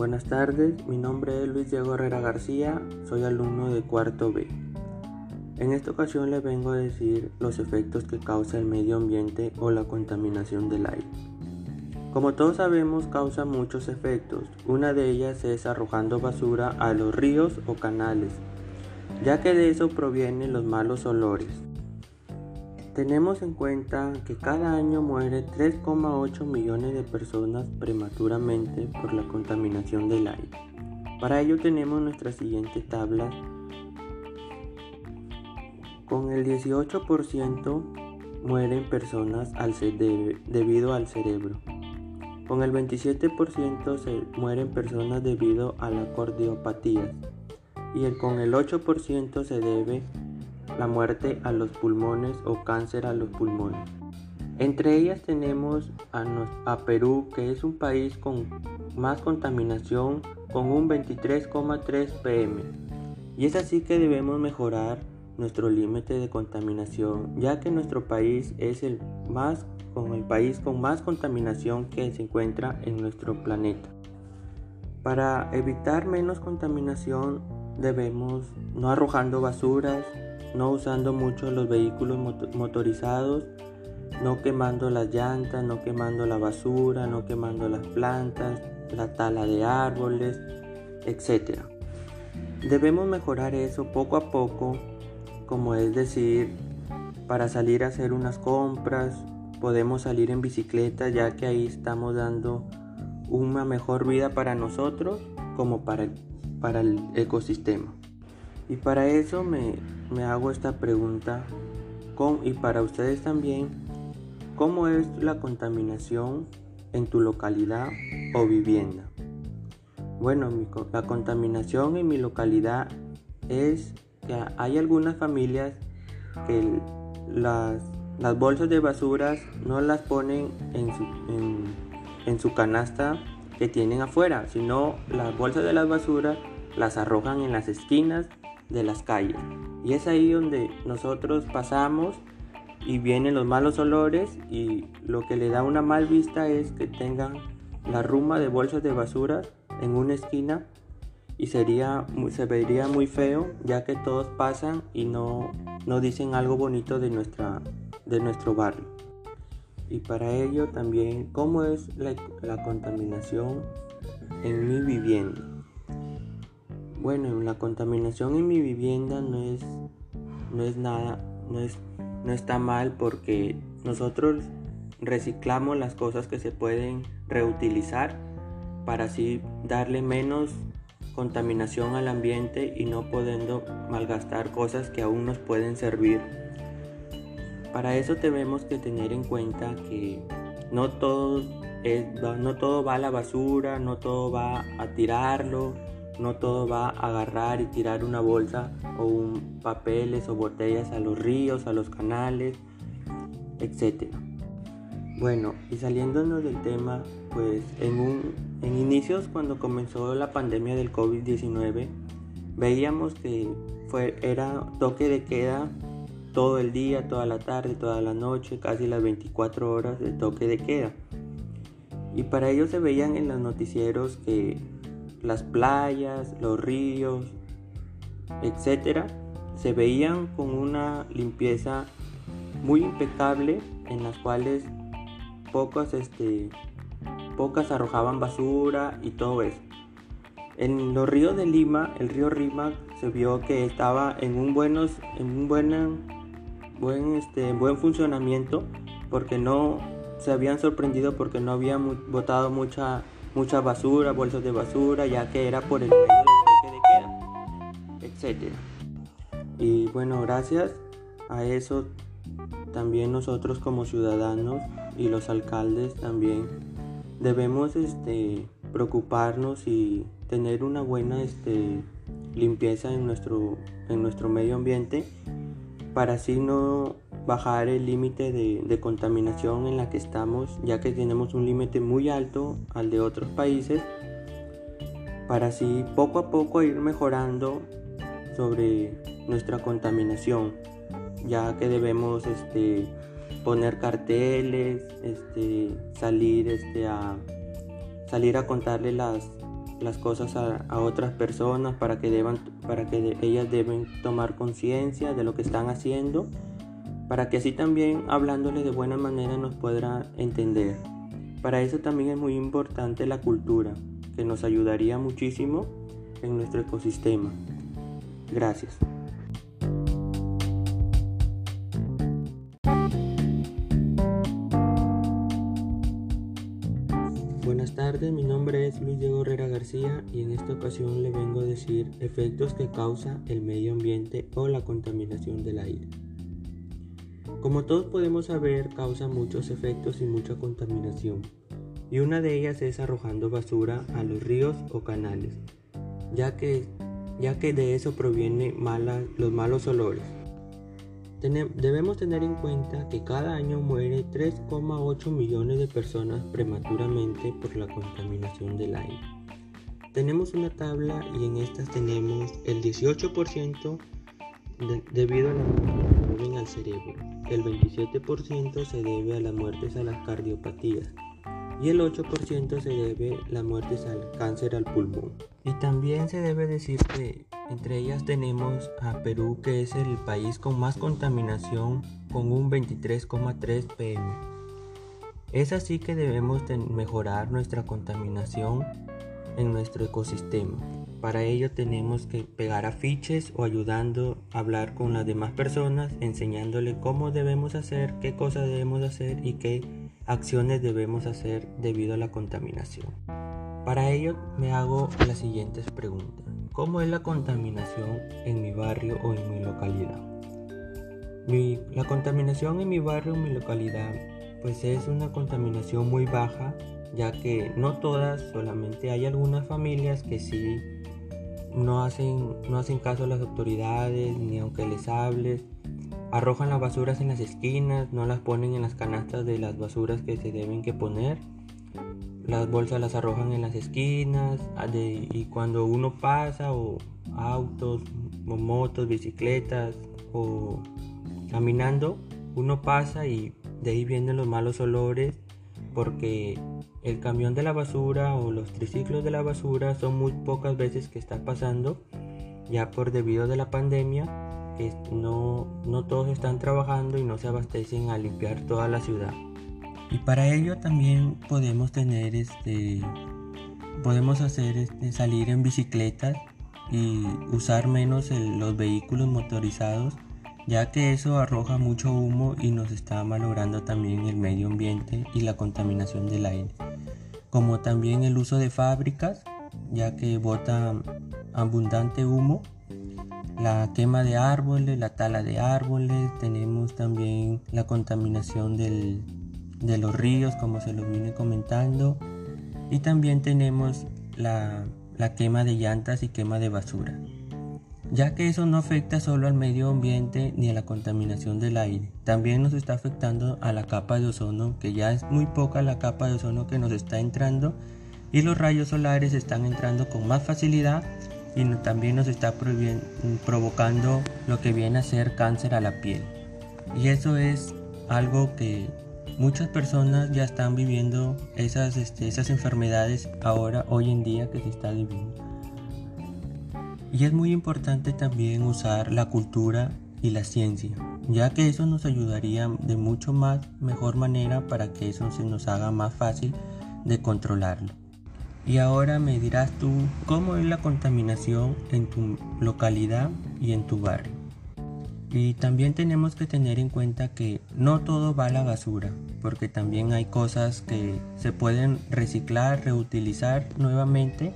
Buenas tardes, mi nombre es Luis Diego Herrera García, soy alumno de cuarto B. En esta ocasión les vengo a decir los efectos que causa el medio ambiente o la contaminación del aire. Como todos sabemos, causa muchos efectos. Una de ellas es arrojando basura a los ríos o canales, ya que de eso provienen los malos olores. Tenemos en cuenta que cada año muere 3,8 millones de personas prematuramente por la contaminación del aire. Para ello tenemos nuestra siguiente tabla. Con el 18% mueren personas debido al cerebro. Con el 27% se mueren personas debido a la cardiopatía. Y con el 8% se debe la muerte a los pulmones o cáncer a los pulmones. Entre ellas tenemos a, Perú, que es un país con más contaminación, con un 23,3 pm. Y es así que debemos mejorar nuestro límite de contaminación, ya que nuestro país es el más con el país con más contaminación que se encuentra en nuestro planeta. Para evitar menos contaminación debemos no arrojando basuras, no usando mucho los vehículos motorizados, no quemando las llantas, no quemando la basura, no quemando las plantas, la tala de árboles, etc. Debemos mejorar eso poco a poco, como es decir, para salir a hacer unas compras, podemos salir en bicicleta ya que ahí estamos dando una mejor vida para nosotros como para para el ecosistema. Y para eso me, hago esta pregunta, y para ustedes también, ¿cómo es la contaminación en tu localidad o vivienda? Bueno, la contaminación en mi localidad es que hay algunas familias que las, bolsas de basuras no las ponen en su, en su canasta que tienen afuera, sino las bolsas de las basuras las arrojan en las esquinas de las calles. Y es ahí donde nosotros pasamos y vienen los malos olores y lo que le da una mal vista es que tengan la ruma de bolsas de basura en una esquina y sería, se vería muy feo ya que todos pasan y no, no dicen algo bonito de, nuestra, de nuestro barrio. Y para ello también cómo es la, la contaminación en mi vivienda. Bueno, la contaminación en mi vivienda no es, no es nada, no, es, no está mal porque nosotros reciclamos las cosas que se pueden reutilizar para así darle menos contaminación al ambiente y no pudiendo malgastar cosas que aún nos pueden servir. Para eso tenemos que tener en cuenta que no todo, no todo va a la basura, no todo va a tirarlo, no todo va a agarrar y tirar una bolsa o un papeles o botellas a los ríos, a los canales, etc. Bueno, y saliéndonos del tema, pues en, un, en inicios cuando comenzó la pandemia del COVID-19, veíamos que fue, era toque de queda todo el día, toda la tarde, toda la noche, casi las 24 horas de toque de queda. Y para ello se veían en los noticieros que las playas, los ríos, etcétera, se veían con una limpieza muy impecable en las cuales pocas, este, pocas arrojaban basura y todo eso. En los ríos de Lima, el río Rima se vio que estaba en un, buenos, en un buen, buen, este, buen funcionamiento porque no se habían sorprendido porque no habían botado mucha mucha basura, bolsas de basura, ya que era por el medio del toque de queda, etc. Y bueno, gracias a eso también nosotros como ciudadanos y los alcaldes también debemos este, preocuparnos y tener una buena este, limpieza en nuestro, en nuestro medio ambiente para así no bajar el límite de, contaminación en la que estamos, ya que tenemos un límite muy alto al de otros países, para así poco a poco ir mejorando sobre nuestra contaminación, ya que debemos este, poner carteles, este, salir, este, a, salir a contarle las, las cosas a, otras personas para que, deban, para que ellas deben tomar conciencia de lo que están haciendo, para que así también hablándoles de buena manera nos pueda entender. Para eso también es muy importante la cultura, que nos ayudaría muchísimo en nuestro ecosistema. Gracias. Buenas tardes, mi nombre es Luis Diego Herrera García y en esta ocasión le vengo a decir efectos que causa el medio ambiente o la contaminación del aire. Como todos podemos saber, causa muchos efectos y mucha contaminación, y una de ellas es arrojando basura a los ríos o canales, ya que, ya que de eso provienen los malos olores. Debemos tener en cuenta que cada año muere 3,8 millones de personas prematuramente por la contaminación del aire. Tenemos una tabla y en estas tenemos el 18% debido a la muerte al cerebro, el 27% se debe a las muertes a las cardiopatías y el 8% se debe a las muertes al cáncer al pulmón. Y también se debe decir que entre ellas tenemos a Perú, que es el país con más contaminación, con un 23,3 pm. Es así que debemos mejorar nuestra contaminación en nuestro ecosistema. Para ello tenemos que pegar afiches o ayudando a hablar con las demás personas, enseñándole cómo debemos hacer, qué cosas debemos hacer y qué acciones debemos hacer debido a la contaminación. Para ello me hago las siguientes preguntas. ¿Cómo es la contaminación en mi barrio o en mi localidad? la contaminación en mi barrio o mi localidad pues es una contaminación muy baja ya que no todas, solamente hay algunas familias que sí no hacen, no hacen caso a las autoridades ni aunque les hables, arrojan las basuras en las esquinas, no las ponen en las canastas de las basuras que se deben que poner. Las bolsas las arrojan en las esquinas ah, y cuando uno pasa o autos motos, bicicletas o caminando, uno pasa y de ahí vienen los malos olores porque el camión de la basura o los triciclos de la basura son muy pocas veces que está pasando ya por debido de la pandemia que no, no todos están trabajando y no se abastecen a limpiar toda la ciudad. Y para ello también podemos tener este podemos hacer este, salir en bicicletas y usar menos los vehículos motorizados ya que eso arroja mucho humo y nos está malogrando también el medio ambiente y la contaminación del aire como también el uso de fábricas ya que bota abundante humo la quema de árboles, la tala de árboles, tenemos también la contaminación de los ríos, como se lo vine comentando. Y también tenemos la quema de llantas y quema de basura. Ya que eso no afecta solo al medio ambiente ni a la contaminación del aire, también nos está afectando a la capa de ozono, que ya es muy poca la capa de ozono que nos está entrando y los rayos solares están entrando con más facilidad y también nos está provocando lo que viene a ser cáncer a la piel. Y eso es algo que muchas personas ya están viviendo esas, este, esas enfermedades ahora, hoy en día que se está viviendo. Y es muy importante también usar la cultura y la ciencia, ya que eso nos ayudaría de mucho más mejor manera para que eso se nos haga más fácil de controlarlo. Y ahora me dirás tú cómo es la contaminación en tu localidad y en tu barrio. Y también tenemos que tener en cuenta que no todo va a la basura, porque también hay cosas que se pueden reciclar, reutilizar nuevamente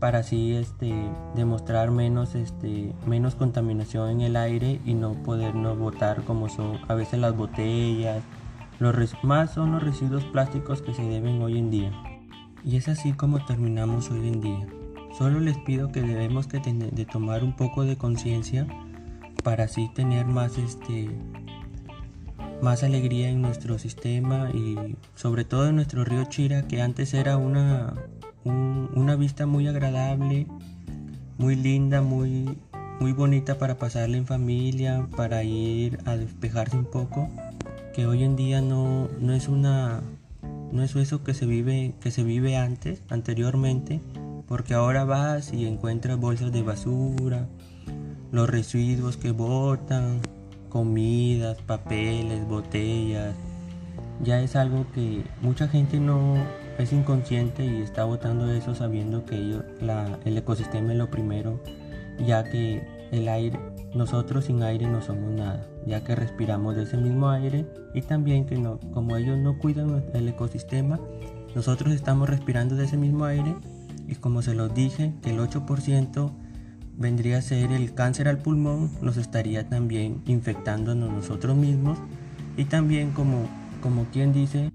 para así este, demostrar menos, este, menos contaminación en el aire y no podernos botar como son a veces las botellas. Los más son los residuos plásticos que se deben hoy en día. Y es así como terminamos hoy en día. Solo les pido que debemos que de tomar un poco de conciencia para así tener más este más alegría en nuestro sistema y sobre todo en nuestro río Chira que antes era una, una vista muy agradable, muy linda, muy, muy bonita para pasarla en familia, para ir a despejarse un poco, que hoy en día no, es una no es eso que se vive que se vive antes, anteriormente, porque ahora vas y encuentras bolsas de basura, los residuos que botan, comidas, papeles, botellas. Ya es algo que mucha gente no es inconsciente y está botando eso sabiendo que el ecosistema es lo primero, ya que el aire, nosotros sin aire no somos nada, ya que respiramos de ese mismo aire y también que no, como ellos no cuidan el ecosistema, nosotros estamos respirando de ese mismo aire y como se los dije, que el 8% vendría a ser el cáncer al pulmón, nos estaría también infectándonos nosotros mismos y también como, como quien dice,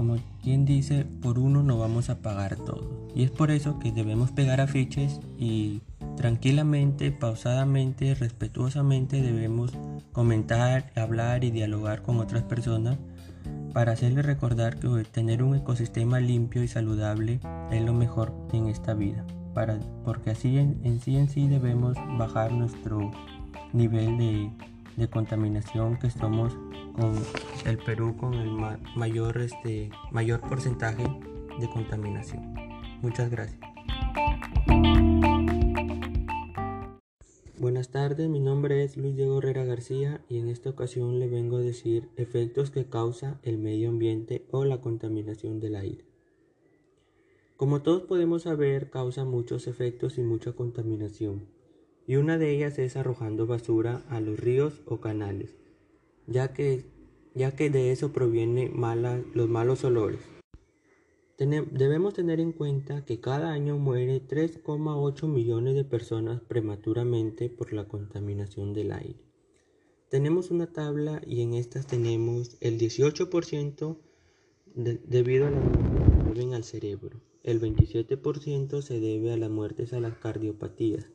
como quien dice, por uno no vamos a pagar todo. Y es por eso que debemos pegar afiches y tranquilamente, pausadamente, respetuosamente debemos comentar, hablar y dialogar con otras personas para hacerles recordar que tener un ecosistema limpio y saludable es lo mejor en esta vida porque así en, sí en sí debemos bajar nuestro nivel de, contaminación que estamos con el Perú con el mayor, este, mayor porcentaje de contaminación. Muchas gracias. Buenas tardes, mi nombre es Luis Diego Herrera García y en esta ocasión le vengo a decir efectos que causa el medio ambiente o la contaminación del aire. Como todos podemos saber, causa muchos efectos y mucha contaminación, y una de ellas es arrojando basura a los ríos o canales, ya que, ya que de eso provienen los malos olores. debemos tener en cuenta que cada año muere 3,8 millones de personas prematuramente por la contaminación del aire. Tenemos una tabla y en estas tenemos el 18% debido a la al cerebro. El 27% se debe a las muertes a las cardiopatías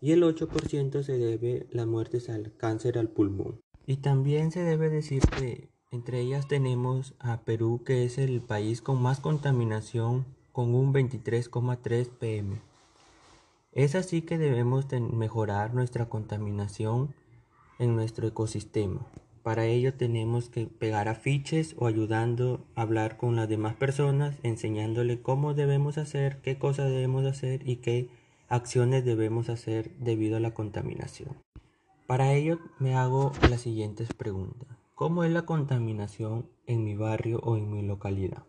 y el 8% se debe a las muertes al cáncer al pulmón. Y también se debe decir que entre ellas tenemos a Perú que es el país con más contaminación con un 23,3 pm. Es así que debemos mejorar nuestra contaminación en nuestro ecosistema. Para ello tenemos que pegar afiches o ayudando a hablar con las demás personas, enseñándole cómo debemos hacer, qué cosas debemos hacer y qué acciones debemos hacer debido a la contaminación. Para ello me hago las siguientes preguntas. ¿Cómo es la contaminación en mi barrio o en mi localidad?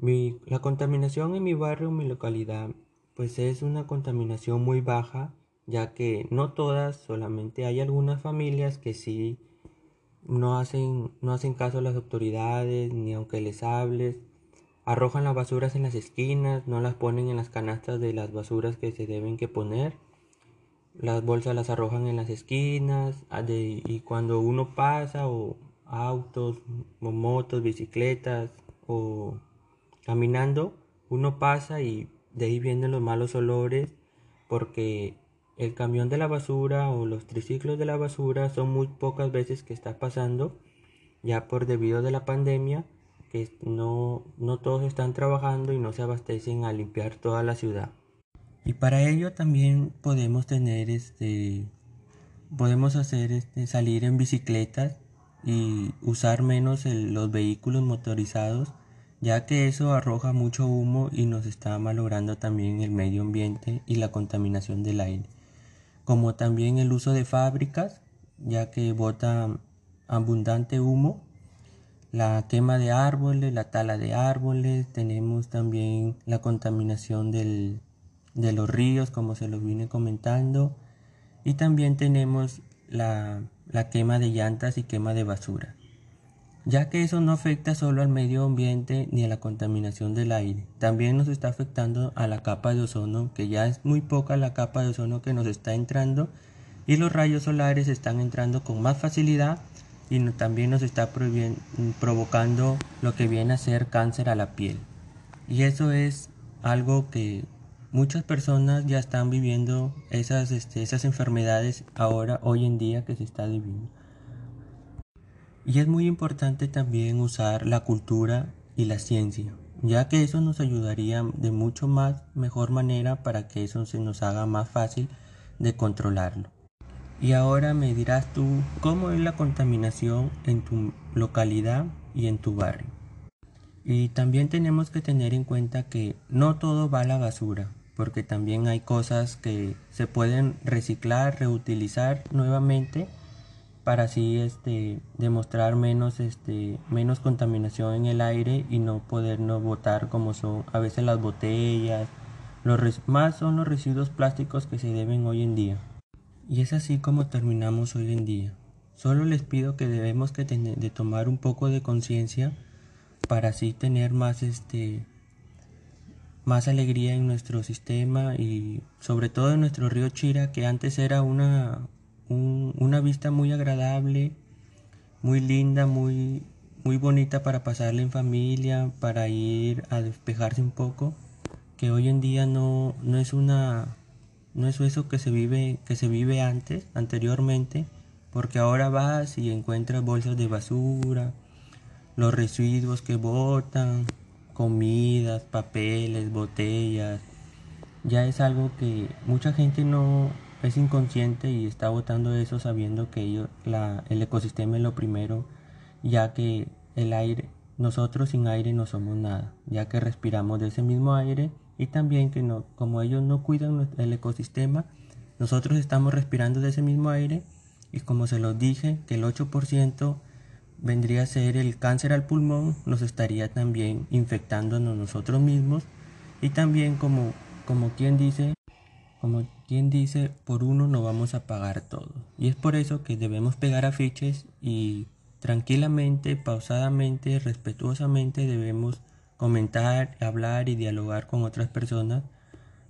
la contaminación en mi barrio o mi localidad pues es una contaminación muy baja ya que no todas, solamente hay algunas familias que sí no hacen, no hacen caso a las autoridades, ni aunque les hables, arrojan las basuras en las esquinas, no las ponen en las canastas de las basuras que se deben que poner, las bolsas las arrojan en las esquinas, ah, y cuando uno pasa, o autos, o motos, bicicletas, o caminando, uno pasa y de ahí vienen los malos olores, porque el camión de la basura o los triciclos de la basura son muy pocas veces que está pasando, ya por debido de la pandemia, que no, no todos están trabajando y no se abastecen a limpiar toda la ciudad. Y para ello también podemos tener este podemos hacer este, salir en bicicletas y usar menos los vehículos motorizados ya que eso arroja mucho humo y nos está malogrando también el medio ambiente y la contaminación del aire. Como también el uso de fábricas, ya que bota abundante humo, la quema de árboles, la tala de árboles, tenemos también la contaminación de los ríos, como se los vine comentando, y también tenemos la quema de llantas y quema de basura ya que eso no afecta solo al medio ambiente ni a la contaminación del aire, también nos está afectando a la capa de ozono, que ya es muy poca la capa de ozono que nos está entrando y los rayos solares están entrando con más facilidad y también nos está provocando lo que viene a ser cáncer a la piel. Y eso es algo que muchas personas ya están viviendo esas, este, esas enfermedades ahora, hoy en día que se está viviendo. Y es muy importante también usar la cultura y la ciencia, ya que eso nos ayudaría de mucho más mejor manera para que eso se nos haga más fácil de controlarlo. Y ahora me dirás tú cómo es la contaminación en tu localidad y en tu barrio. Y también tenemos que tener en cuenta que no todo va a la basura, porque también hay cosas que se pueden reciclar, reutilizar nuevamente para así este, demostrar menos, este, menos contaminación en el aire y no podernos botar como son a veces las botellas. Los más son los residuos plásticos que se deben hoy en día. Y es así como terminamos hoy en día. Solo les pido que debemos que de tomar un poco de conciencia para así tener más este más alegría en nuestro sistema y sobre todo en nuestro río Chira que antes era una una vista muy agradable, muy linda, muy, muy bonita para pasarla en familia, para ir a despejarse un poco, que hoy en día no, no es una no es eso que se vive que se vive antes, anteriormente, porque ahora vas y encuentras bolsas de basura, los residuos que botan, comidas, papeles, botellas. Ya es algo que mucha gente no, es inconsciente y está votando eso sabiendo que ellos, la, el ecosistema es lo primero, ya que el aire, nosotros sin aire no somos nada, ya que respiramos de ese mismo aire y también que no, como ellos no cuidan el ecosistema, nosotros estamos respirando de ese mismo aire y como se los dije, que el 8% vendría a ser el cáncer al pulmón, nos estaría también infectándonos nosotros mismos y también como, como quien dice, como quien dice, por uno no vamos a pagar todo. Y es por eso que debemos pegar afiches y tranquilamente, pausadamente, respetuosamente debemos comentar, hablar y dialogar con otras personas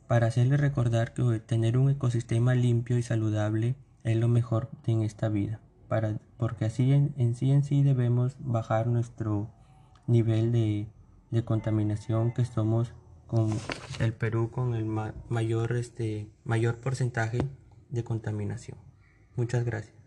para hacerles recordar que tener un ecosistema limpio y saludable es lo mejor en esta vida. Para, porque así en, sí en sí debemos bajar nuestro nivel de, de contaminación que somos con el Perú con el mayor, este, mayor porcentaje de contaminación. Muchas gracias.